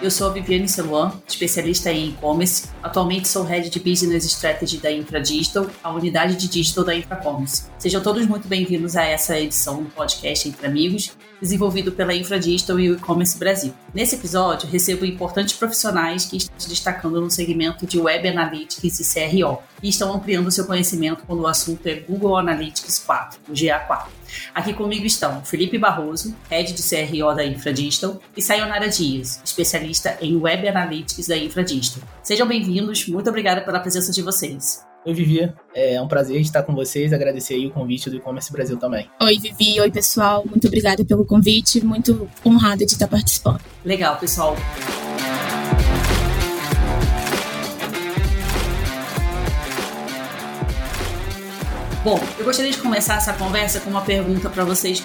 Eu sou a Viviane Celuan, especialista em e-commerce. Atualmente sou Head de Business Strategy da InfraDigital, a unidade de digital da InfraCommerce. Sejam todos muito bem-vindos a essa edição do podcast Entre Amigos, desenvolvido pela InfraDigital e o E-Commerce Brasil. Nesse episódio, recebo importantes profissionais que estão se destacando no segmento de Web Analytics e CRO e estão ampliando seu conhecimento quando o assunto é Google Analytics 4, o GA4. Aqui comigo estão Felipe Barroso, Head de CRO da InfraDigital, e Sayonara Dias, especialista em Web Analytics da InfraDigital. Sejam bem-vindos, muito obrigada pela presença de vocês. Oi, Vivi. É um prazer estar com vocês. Agradecer aí o convite do E-Commerce Brasil também. Oi, Vivi. Oi, pessoal. Muito obrigada pelo convite. Muito honrada de estar participando. Legal, pessoal. Bom, eu gostaria de começar essa conversa com uma pergunta para vocês.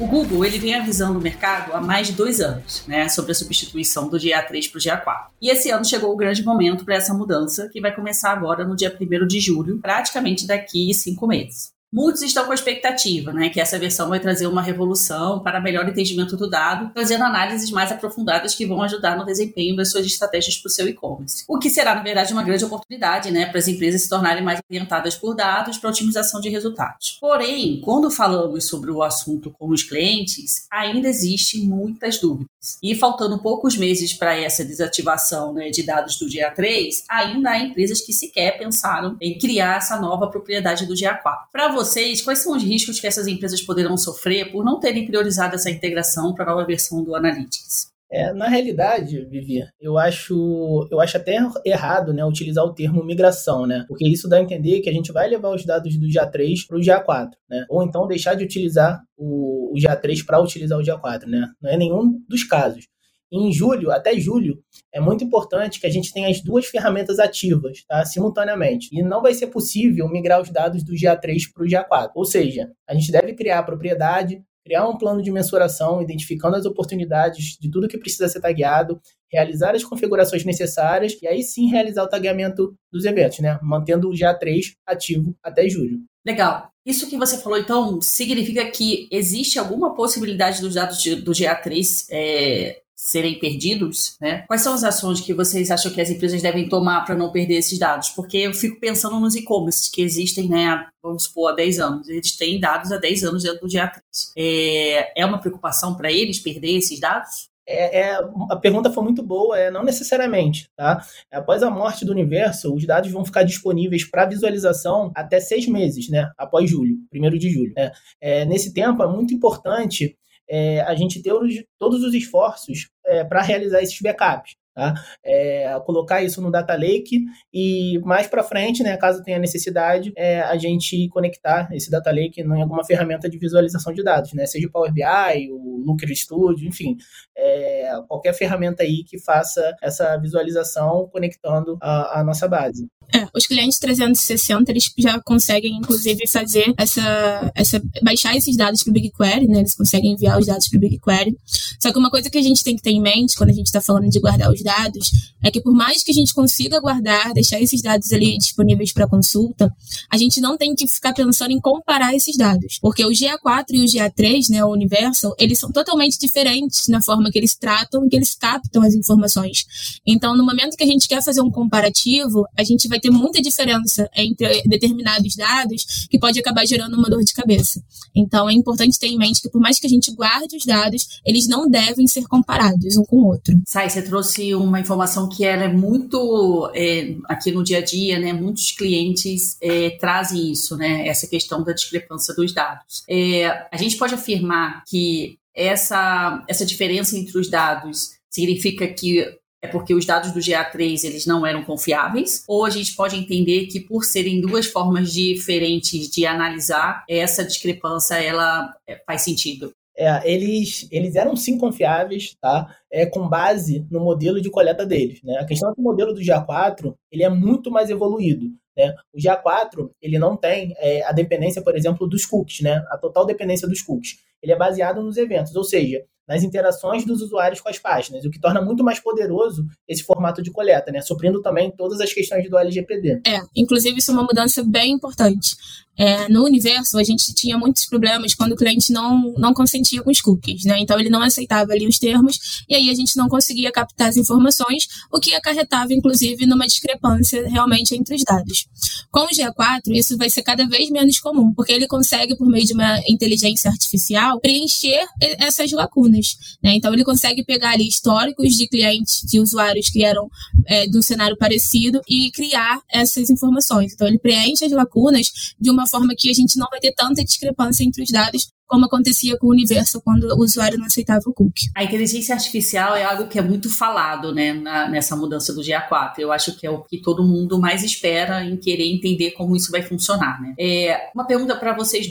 O Google ele vem avisando o mercado há mais de dois anos, né, sobre a substituição do GA3 para o GA4. E esse ano chegou o grande momento para essa mudança, que vai começar agora no dia 1 de julho, praticamente daqui cinco meses. Muitos estão com a expectativa, né, que essa versão vai trazer uma revolução para melhor entendimento do dado, trazendo análises mais aprofundadas que vão ajudar no desempenho das suas estratégias para o seu e-commerce. O que será, na verdade, uma grande oportunidade, né, para as empresas se tornarem mais orientadas por dados para otimização de resultados. Porém, quando falamos sobre o assunto com os clientes, ainda existem muitas dúvidas. E faltando poucos meses para essa desativação né, de dados do dia 3, ainda há empresas que sequer pensaram em criar essa nova propriedade do dia 4. Para vocês, quais são os riscos que essas empresas poderão sofrer por não terem priorizado essa integração para a nova versão do Analytics? É, na realidade, Vivi, eu acho, eu acho até errado, né, utilizar o termo migração, né? Porque isso dá a entender que a gente vai levar os dados do GA3 para o GA4, né? Ou então deixar de utilizar o, o GA3 para utilizar o GA4, né? Não é nenhum dos casos. Em julho, até julho, é muito importante que a gente tenha as duas ferramentas ativas, tá? simultaneamente. E não vai ser possível migrar os dados do GA3 para o GA4. Ou seja, a gente deve criar a propriedade, criar um plano de mensuração, identificando as oportunidades de tudo que precisa ser tagueado, realizar as configurações necessárias e aí sim realizar o tagueamento dos eventos, né? Mantendo o GA3 ativo até julho. Legal. Isso que você falou, então, significa que existe alguma possibilidade dos dados de, do GA3 é, serem perdidos, né? Quais são as ações que vocês acham que as empresas devem tomar para não perder esses dados? Porque eu fico pensando nos e-commerce que existem, né, vamos supor, há 10 anos. Eles têm dados há 10 anos dentro do GA3. É, é uma preocupação para eles perder esses dados? É, é, a pergunta foi muito boa, é não necessariamente, tá? Após a morte do universo, os dados vão ficar disponíveis para visualização até seis meses, né? Após julho, primeiro de julho. Né? É, nesse tempo é muito importante é, a gente ter os, todos os esforços é, para realizar esses backups. Tá? É, colocar isso no Data Lake e mais para frente, né, caso tenha necessidade, é, a gente conectar esse Data Lake em alguma ferramenta de visualização de dados, né, seja o Power BI, o Looker Studio, enfim, é, qualquer ferramenta aí que faça essa visualização conectando a, a nossa base. É, os clientes 360 eles já conseguem, inclusive, fazer essa, essa baixar esses dados para o BigQuery, né? Eles conseguem enviar os dados para o BigQuery. Só que uma coisa que a gente tem que ter em mente quando a gente está falando de guardar os dados é que por mais que a gente consiga guardar, deixar esses dados ali disponíveis para consulta, a gente não tem que ficar pensando em comparar esses dados, porque o GA4 e o GA3, né, o Universal, eles são totalmente diferentes na forma que eles tratam e que eles captam as informações. Então, no momento que a gente quer fazer um comparativo, a gente vai ter muita diferença entre determinados dados que pode acabar gerando uma dor de cabeça. Então, é importante ter em mente que, por mais que a gente guarde os dados, eles não devem ser comparados um com o outro. Sai, você trouxe uma informação que ela é muito é, aqui no dia a dia, né? Muitos clientes é, trazem isso, né? Essa questão da discrepância dos dados. É, a gente pode afirmar que essa, essa diferença entre os dados significa que é porque os dados do GA3 eles não eram confiáveis, ou a gente pode entender que por serem duas formas diferentes de analisar, essa discrepância ela é, faz sentido. É, eles, eles eram sim confiáveis, tá? É, com base no modelo de coleta deles. Né? A questão é que o modelo do GA4 ele é muito mais evoluído. Né? O GA4 ele não tem é, a dependência, por exemplo, dos cookies, né? a total dependência dos cookies. Ele é baseado nos eventos, ou seja, nas interações dos usuários com as páginas, o que torna muito mais poderoso esse formato de coleta, né? Suprindo também todas as questões do LGPD. É, inclusive isso é uma mudança bem importante. É, no universo, a gente tinha muitos problemas quando o cliente não, não consentia com os cookies, né? Então, ele não aceitava ali os termos e aí a gente não conseguia captar as informações, o que acarretava, inclusive, numa discrepância realmente entre os dados. Com o GA4, isso vai ser cada vez menos comum, porque ele consegue, por meio de uma inteligência artificial, preencher essas lacunas, né? Então, ele consegue pegar ali históricos de clientes, de usuários que eram é, do cenário parecido e criar essas informações. Então, ele preenche as lacunas de uma forma que a gente não vai ter tanta discrepância entre os dados como acontecia com o universo quando o usuário não aceitava o cookie. A inteligência artificial é algo que é muito falado né, na, nessa mudança do GA4. Eu acho que é o que todo mundo mais espera em querer entender como isso vai funcionar. Né? É, uma pergunta para vocês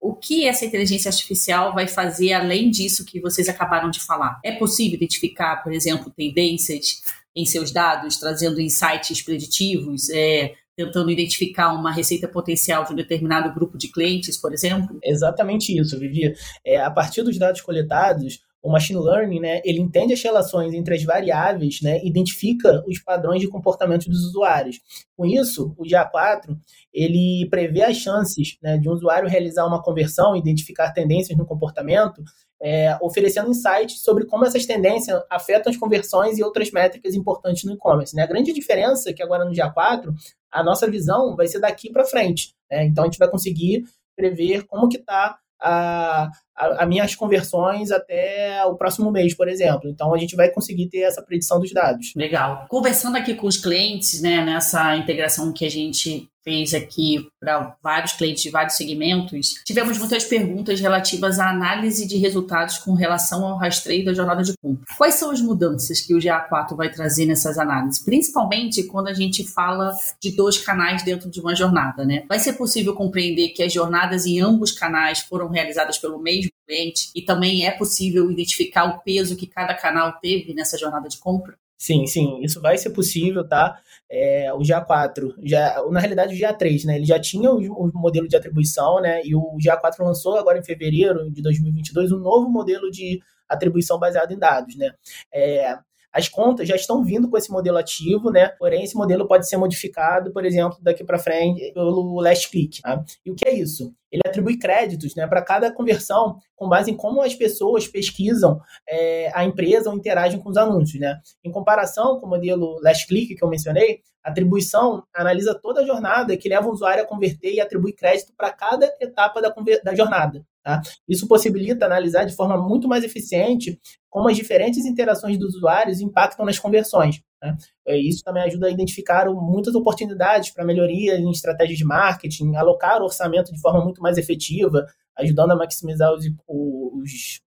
o que essa inteligência artificial vai fazer além disso que vocês acabaram de falar? É possível identificar, por exemplo, tendências em seus dados, trazendo insights preditivos, é, tentando identificar uma receita potencial de um determinado grupo de clientes, por exemplo? Exatamente isso, Vivi. É, a partir dos dados coletados, o machine learning, né, ele entende as relações entre as variáveis, né, identifica os padrões de comportamento dos usuários. Com isso, o GA4 ele prevê as chances né, de um usuário realizar uma conversão, identificar tendências no comportamento, é, oferecendo insights sobre como essas tendências afetam as conversões e outras métricas importantes no e-commerce. Né? A grande diferença é que agora no GA4 a nossa visão vai ser daqui para frente. Né? Então a gente vai conseguir prever como que está a, a, a, minhas conversões até o próximo mês, por exemplo. Então a gente vai conseguir ter essa predição dos dados. Legal. Conversando aqui com os clientes, né, nessa integração que a gente fez aqui para vários clientes de vários segmentos, tivemos muitas perguntas relativas à análise de resultados com relação ao rastreio da jornada de compra. Quais são as mudanças que o GA4 vai trazer nessas análises? Principalmente quando a gente fala de dois canais dentro de uma jornada, né? Vai ser possível compreender que as jornadas em ambos canais foram realizadas pelo mesmo cliente e também é possível identificar o peso que cada canal teve nessa jornada de compra? Sim, sim, isso vai ser possível, tá? É, o GA4, já, na realidade o GA3, né? Ele já tinha o, o, modelo de atribuição, né? E o GA4 lançou agora em fevereiro de 2022 um novo modelo de atribuição baseado em dados, né? É, as contas já estão vindo com esse modelo ativo, né? Porém, esse modelo pode ser modificado, por exemplo, daqui para frente pelo last click. Tá? E o que é isso? Ele atribui créditos né, para cada conversão com base em como as pessoas pesquisam é, a empresa ou interagem com os anúncios. Né? Em comparação com o modelo last click que eu mencionei, a atribuição analisa toda a jornada que leva o usuário a converter e atribui crédito para cada etapa da, da jornada. Tá? Isso possibilita analisar de forma muito mais eficiente como as diferentes interações dos usuários impactam nas conversões. Né? É, isso também ajuda a identificar muitas oportunidades para melhoria em estratégias de marketing, alocar o orçamento de forma muito mais efetiva, ajudando a maximizar os, os,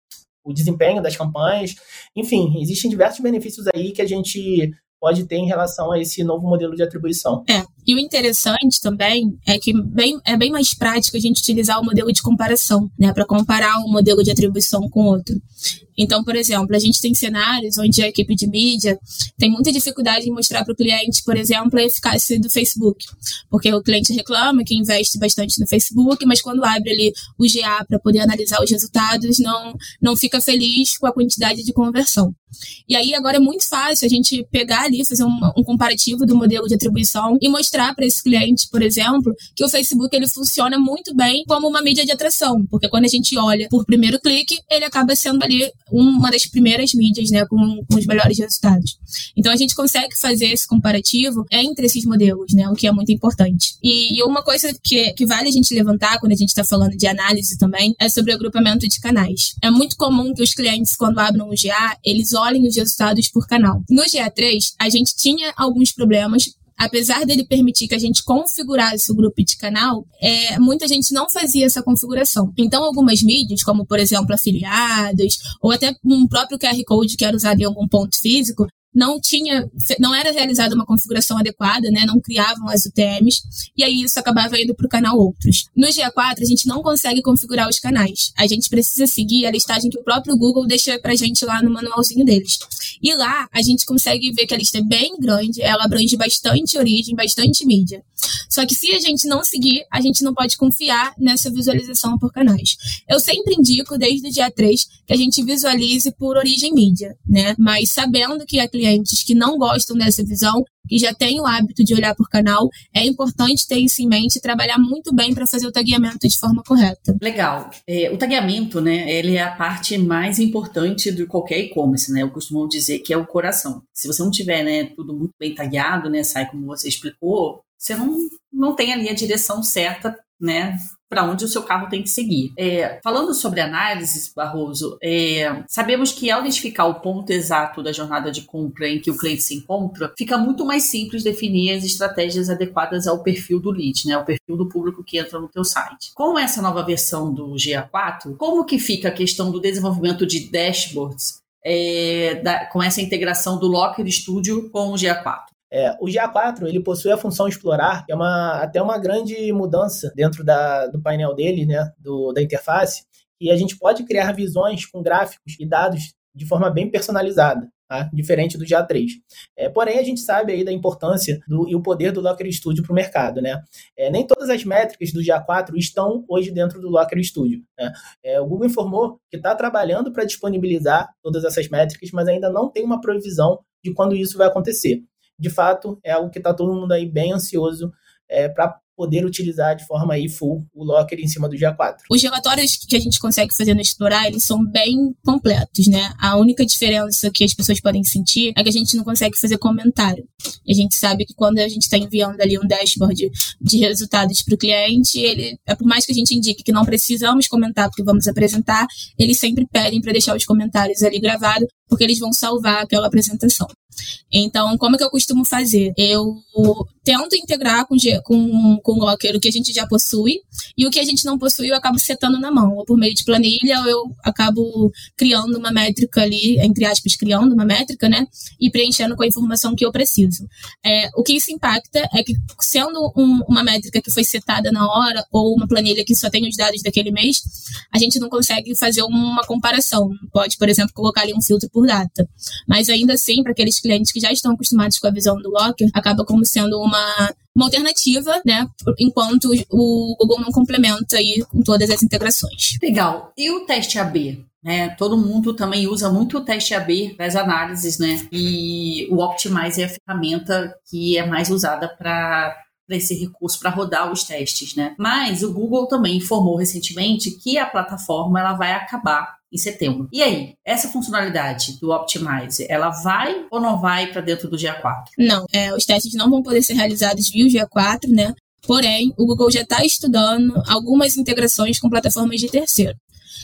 o desempenho das campanhas. Enfim, existem diversos benefícios aí que a gente pode ter em relação a esse novo modelo de atribuição. É, e o interessante também é que bem, é bem mais prático a gente utilizar o modelo de comparação, né, para comparar um modelo de atribuição com outro. Então, por exemplo, a gente tem cenários onde a equipe de mídia tem muita dificuldade em mostrar para o cliente, por exemplo, a eficácia do Facebook. Porque o cliente reclama que investe bastante no Facebook, mas quando abre ali o GA para poder analisar os resultados, não, não fica feliz com a quantidade de conversão. E aí agora é muito fácil a gente pegar ali, fazer um, um comparativo do modelo de atribuição e mostrar para esse cliente, por exemplo, que o Facebook ele funciona muito bem como uma mídia de atração, porque quando a gente olha por primeiro clique, ele acaba sendo ali uma das primeiras mídias, né, com, com os melhores resultados. Então a gente consegue fazer esse comparativo entre esses modelos, né, o que é muito importante. E, e uma coisa que, que vale a gente levantar quando a gente está falando de análise também é sobre o agrupamento de canais. É muito comum que os clientes, quando abrem o GA, eles olhem os resultados por canal. No GA3, a gente tinha alguns problemas apesar dele permitir que a gente configurasse o grupo de canal, é, muita gente não fazia essa configuração. Então, algumas mídias, como por exemplo afiliados, ou até um próprio QR Code que era usado em algum ponto físico, não tinha, não era realizada uma configuração adequada, né? Não criavam as UTMs e aí isso acabava indo para o canal outros. No GA4 a gente não consegue configurar os canais. A gente precisa seguir a listagem que o próprio Google deixa para gente lá no manualzinho deles. E lá a gente consegue ver que a lista é bem grande, ela abrange bastante origem, bastante mídia. Só que se a gente não seguir, a gente não pode confiar nessa visualização por canais. Eu sempre indico, desde o dia 3, que a gente visualize por origem mídia, né? Mas sabendo que há clientes que não gostam dessa visão, que já têm o hábito de olhar por canal, é importante ter isso em mente e trabalhar muito bem para fazer o tagueamento de forma correta. Legal. É, o tagueamento, né, ele é a parte mais importante de qualquer e-commerce, né? Eu costumo dizer que é o coração. Se você não tiver, né, tudo muito bem tagueado, né, sai como você explicou, você não, não tem ali a direção certa, né, para onde o seu carro tem que seguir. É, falando sobre análises, Barroso, é, sabemos que ao identificar o ponto exato da jornada de compra em que o cliente se encontra, fica muito mais simples definir as estratégias adequadas ao perfil do lead, né, ao perfil do público que entra no teu site. Com essa nova versão do GA4, como que fica a questão do desenvolvimento de dashboards é, da, com essa integração do Locker Studio com o GA4? É, o GA4 ele possui a função explorar, que é uma, até uma grande mudança dentro da, do painel dele, né, do, da interface, e a gente pode criar visões com gráficos e dados de forma bem personalizada. Tá? diferente do GA3. É, porém, a gente sabe aí da importância do, e o poder do Locker Studio para o mercado. Né? É, nem todas as métricas do GA4 estão hoje dentro do Locker Studio. Né? É, o Google informou que está trabalhando para disponibilizar todas essas métricas, mas ainda não tem uma previsão de quando isso vai acontecer de fato, é algo que está todo mundo aí bem ansioso é, para poder utilizar de forma aí full o Locker em cima do GA4. Os relatórios que a gente consegue fazer no Explorar, eles são bem completos, né? A única diferença que as pessoas podem sentir é que a gente não consegue fazer comentário. A gente sabe que quando a gente está enviando ali um dashboard de resultados para o cliente, ele, é por mais que a gente indique que não precisamos comentar porque vamos apresentar, eles sempre pedem para deixar os comentários ali gravados, porque eles vão salvar aquela apresentação. Então, como é que eu costumo fazer? Eu tento integrar com, com, com o Locker o que a gente já possui e o que a gente não possui eu acabo setando na mão, ou por meio de planilha, ou eu acabo criando uma métrica ali, entre aspas, criando uma métrica, né? E preenchendo com a informação que eu preciso. É, o que isso impacta é que, sendo um, uma métrica que foi setada na hora, ou uma planilha que só tem os dados daquele mês, a gente não consegue fazer uma comparação. Pode, por exemplo, colocar ali um filtro por data. Mas ainda assim, para aqueles clientes que já estão acostumados com a visão do Locker, acaba como sendo uma, uma alternativa, né? Enquanto o Google não complementa aí com todas as integrações. Legal. E o teste AB? Né? Todo mundo também usa muito o teste AB para as análises, né? E o Optimize é a ferramenta que é mais usada para esse recurso para rodar os testes, né? Mas o Google também informou recentemente que a plataforma ela vai acabar em setembro. E aí, essa funcionalidade do Optimize, ela vai ou não vai para dentro do GA4? Não, é, os testes não vão poder ser realizados via o GA4, né? Porém, o Google já está estudando algumas integrações com plataformas de terceiro.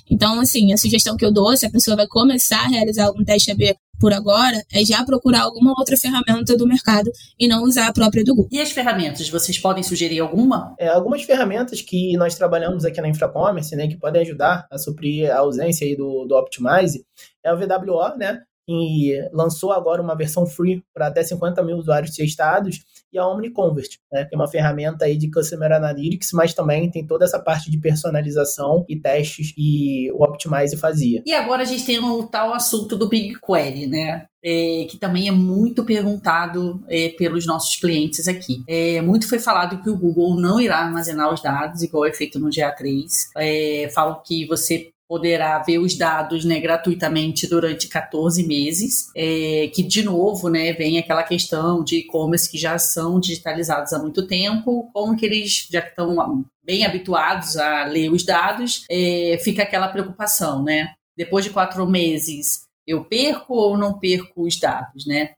Então, assim, a sugestão que eu dou, se a pessoa vai começar a realizar algum teste AB por agora, é já procurar alguma outra ferramenta do mercado e não usar a própria do Google. E as ferramentas, vocês podem sugerir alguma? É, algumas ferramentas que nós trabalhamos aqui na Infracommerce, né, que podem ajudar a suprir a ausência aí do, do Optimize, é o VWO, né, e lançou agora uma versão free para até 50 mil usuários testados, e a OmniConvert, né, que é uma ferramenta aí de Customer Analytics, mas também tem toda essa parte de personalização e testes e o Optimize fazia. E agora a gente tem o tal assunto do BigQuery, né? É, que também é muito perguntado é, pelos nossos clientes aqui. É, muito foi falado que o Google não irá armazenar os dados, igual é feito no GA3. É, falam que você poderá ver os dados né, gratuitamente durante 14 meses, é, que de novo né, vem aquela questão de e-commerce que já são digitalizados há muito tempo, como que eles já estão bem habituados a ler os dados, é, fica aquela preocupação, né? Depois de quatro meses, eu perco ou não perco os dados, né?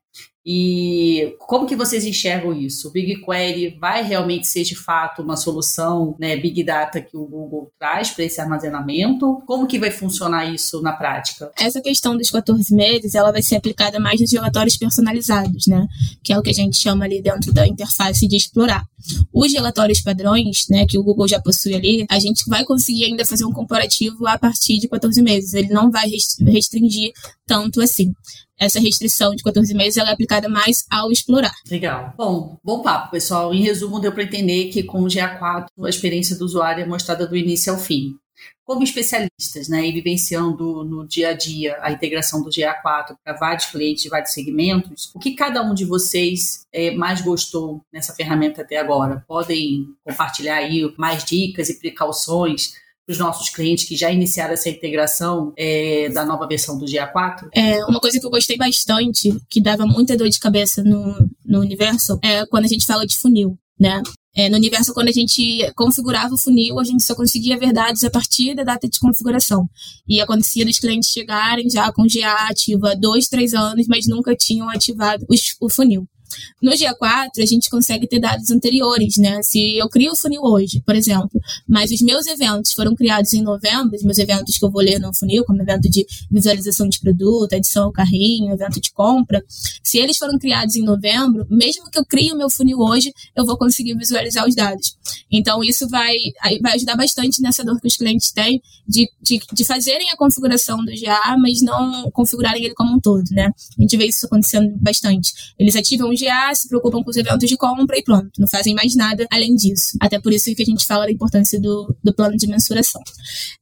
E como que vocês enxergam isso? O BigQuery vai realmente ser de fato uma solução, né, Big Data que o Google traz para esse armazenamento? Como que vai funcionar isso na prática? Essa questão dos 14 meses, ela vai ser aplicada mais nos relatórios personalizados, né? Que é o que a gente chama ali dentro da interface de explorar. Os relatórios padrões, né, que o Google já possui ali, a gente vai conseguir ainda fazer um comparativo a partir de 14 meses. Ele não vai restringir tanto assim essa restrição de 14 meses ela é aplicada mais ao explorar. Legal. Bom, bom papo, pessoal. Em resumo, deu para entender que com o GA4 a experiência do usuário é mostrada do início ao fim. como especialistas, né, e vivenciando no dia a dia a integração do GA4 para vários clientes vários segmentos, o que cada um de vocês é, mais gostou nessa ferramenta até agora? Podem compartilhar aí mais dicas e precauções para os nossos clientes que já iniciaram essa integração é, da nova versão do GA4? É, uma coisa que eu gostei bastante, que dava muita dor de cabeça no, no universo, é quando a gente fala de funil, né? É, no universo, quando a gente configurava o funil, a gente só conseguia ver dados a partir da data de configuração. E acontecia dos clientes chegarem já com GA ativa há dois, três anos, mas nunca tinham ativado os, o funil. No dia 4, a gente consegue ter dados anteriores, né? Se eu crio o funil hoje, por exemplo, mas os meus eventos foram criados em novembro, os meus eventos que eu vou ler no funil, como evento de visualização de produto, adição ao carrinho, evento de compra, se eles foram criados em novembro, mesmo que eu crie o meu funil hoje, eu vou conseguir visualizar os dados. Então, isso vai, vai ajudar bastante nessa dor que os clientes têm de, de, de fazerem a configuração do GA, mas não configurarem ele como um todo, né? A gente vê isso acontecendo bastante. Eles ativam GA, se preocupam com os eventos de compra e pronto, não fazem mais nada além disso. Até por isso que a gente fala da importância do, do plano de mensuração.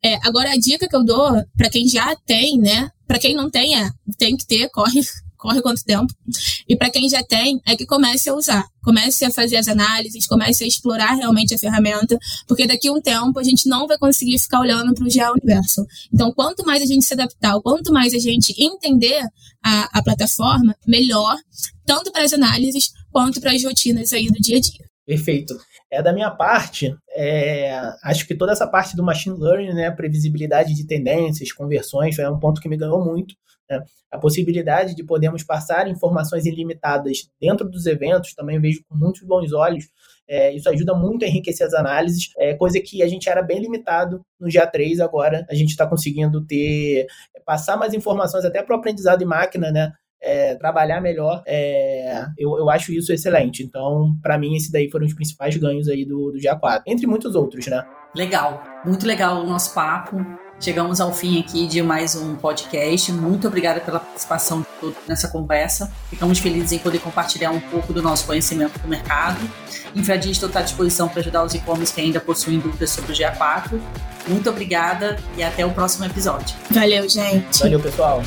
É, agora, a dica que eu dou para quem já tem, né? Para quem não tem, é, tem que ter, corre corre quanto tempo. E para quem já tem, é que comece a usar, comece a fazer as análises, comece a explorar realmente a ferramenta, porque daqui a um tempo a gente não vai conseguir ficar olhando para o GA Universal. Então, quanto mais a gente se adaptar, quanto mais a gente entender a, a plataforma, melhor, tanto para as análises quanto para as rotinas aí do dia a dia. Perfeito. É da minha parte, é, acho que toda essa parte do machine learning, né, previsibilidade de tendências, conversões, foi um ponto que me ganhou muito. Né? A possibilidade de podermos passar informações ilimitadas dentro dos eventos também vejo com muitos bons olhos. É, isso ajuda muito a enriquecer as análises, é, coisa que a gente era bem limitado no GA3, agora a gente está conseguindo ter passar mais informações até para o aprendizado em máquina, né? É, trabalhar melhor, é, eu, eu acho isso excelente. Então, para mim, esse daí foram os principais ganhos aí do, do GA4, entre muitos outros, né? Legal, muito legal o nosso papo. Chegamos ao fim aqui de mais um podcast. Muito obrigada pela participação de todos nessa conversa. Ficamos felizes em poder compartilhar um pouco do nosso conhecimento do mercado. Infradigital está à disposição para ajudar os e-commerce que ainda possuem dúvidas sobre o GA4. Muito obrigada e até o próximo episódio. Valeu, gente. Valeu, pessoal.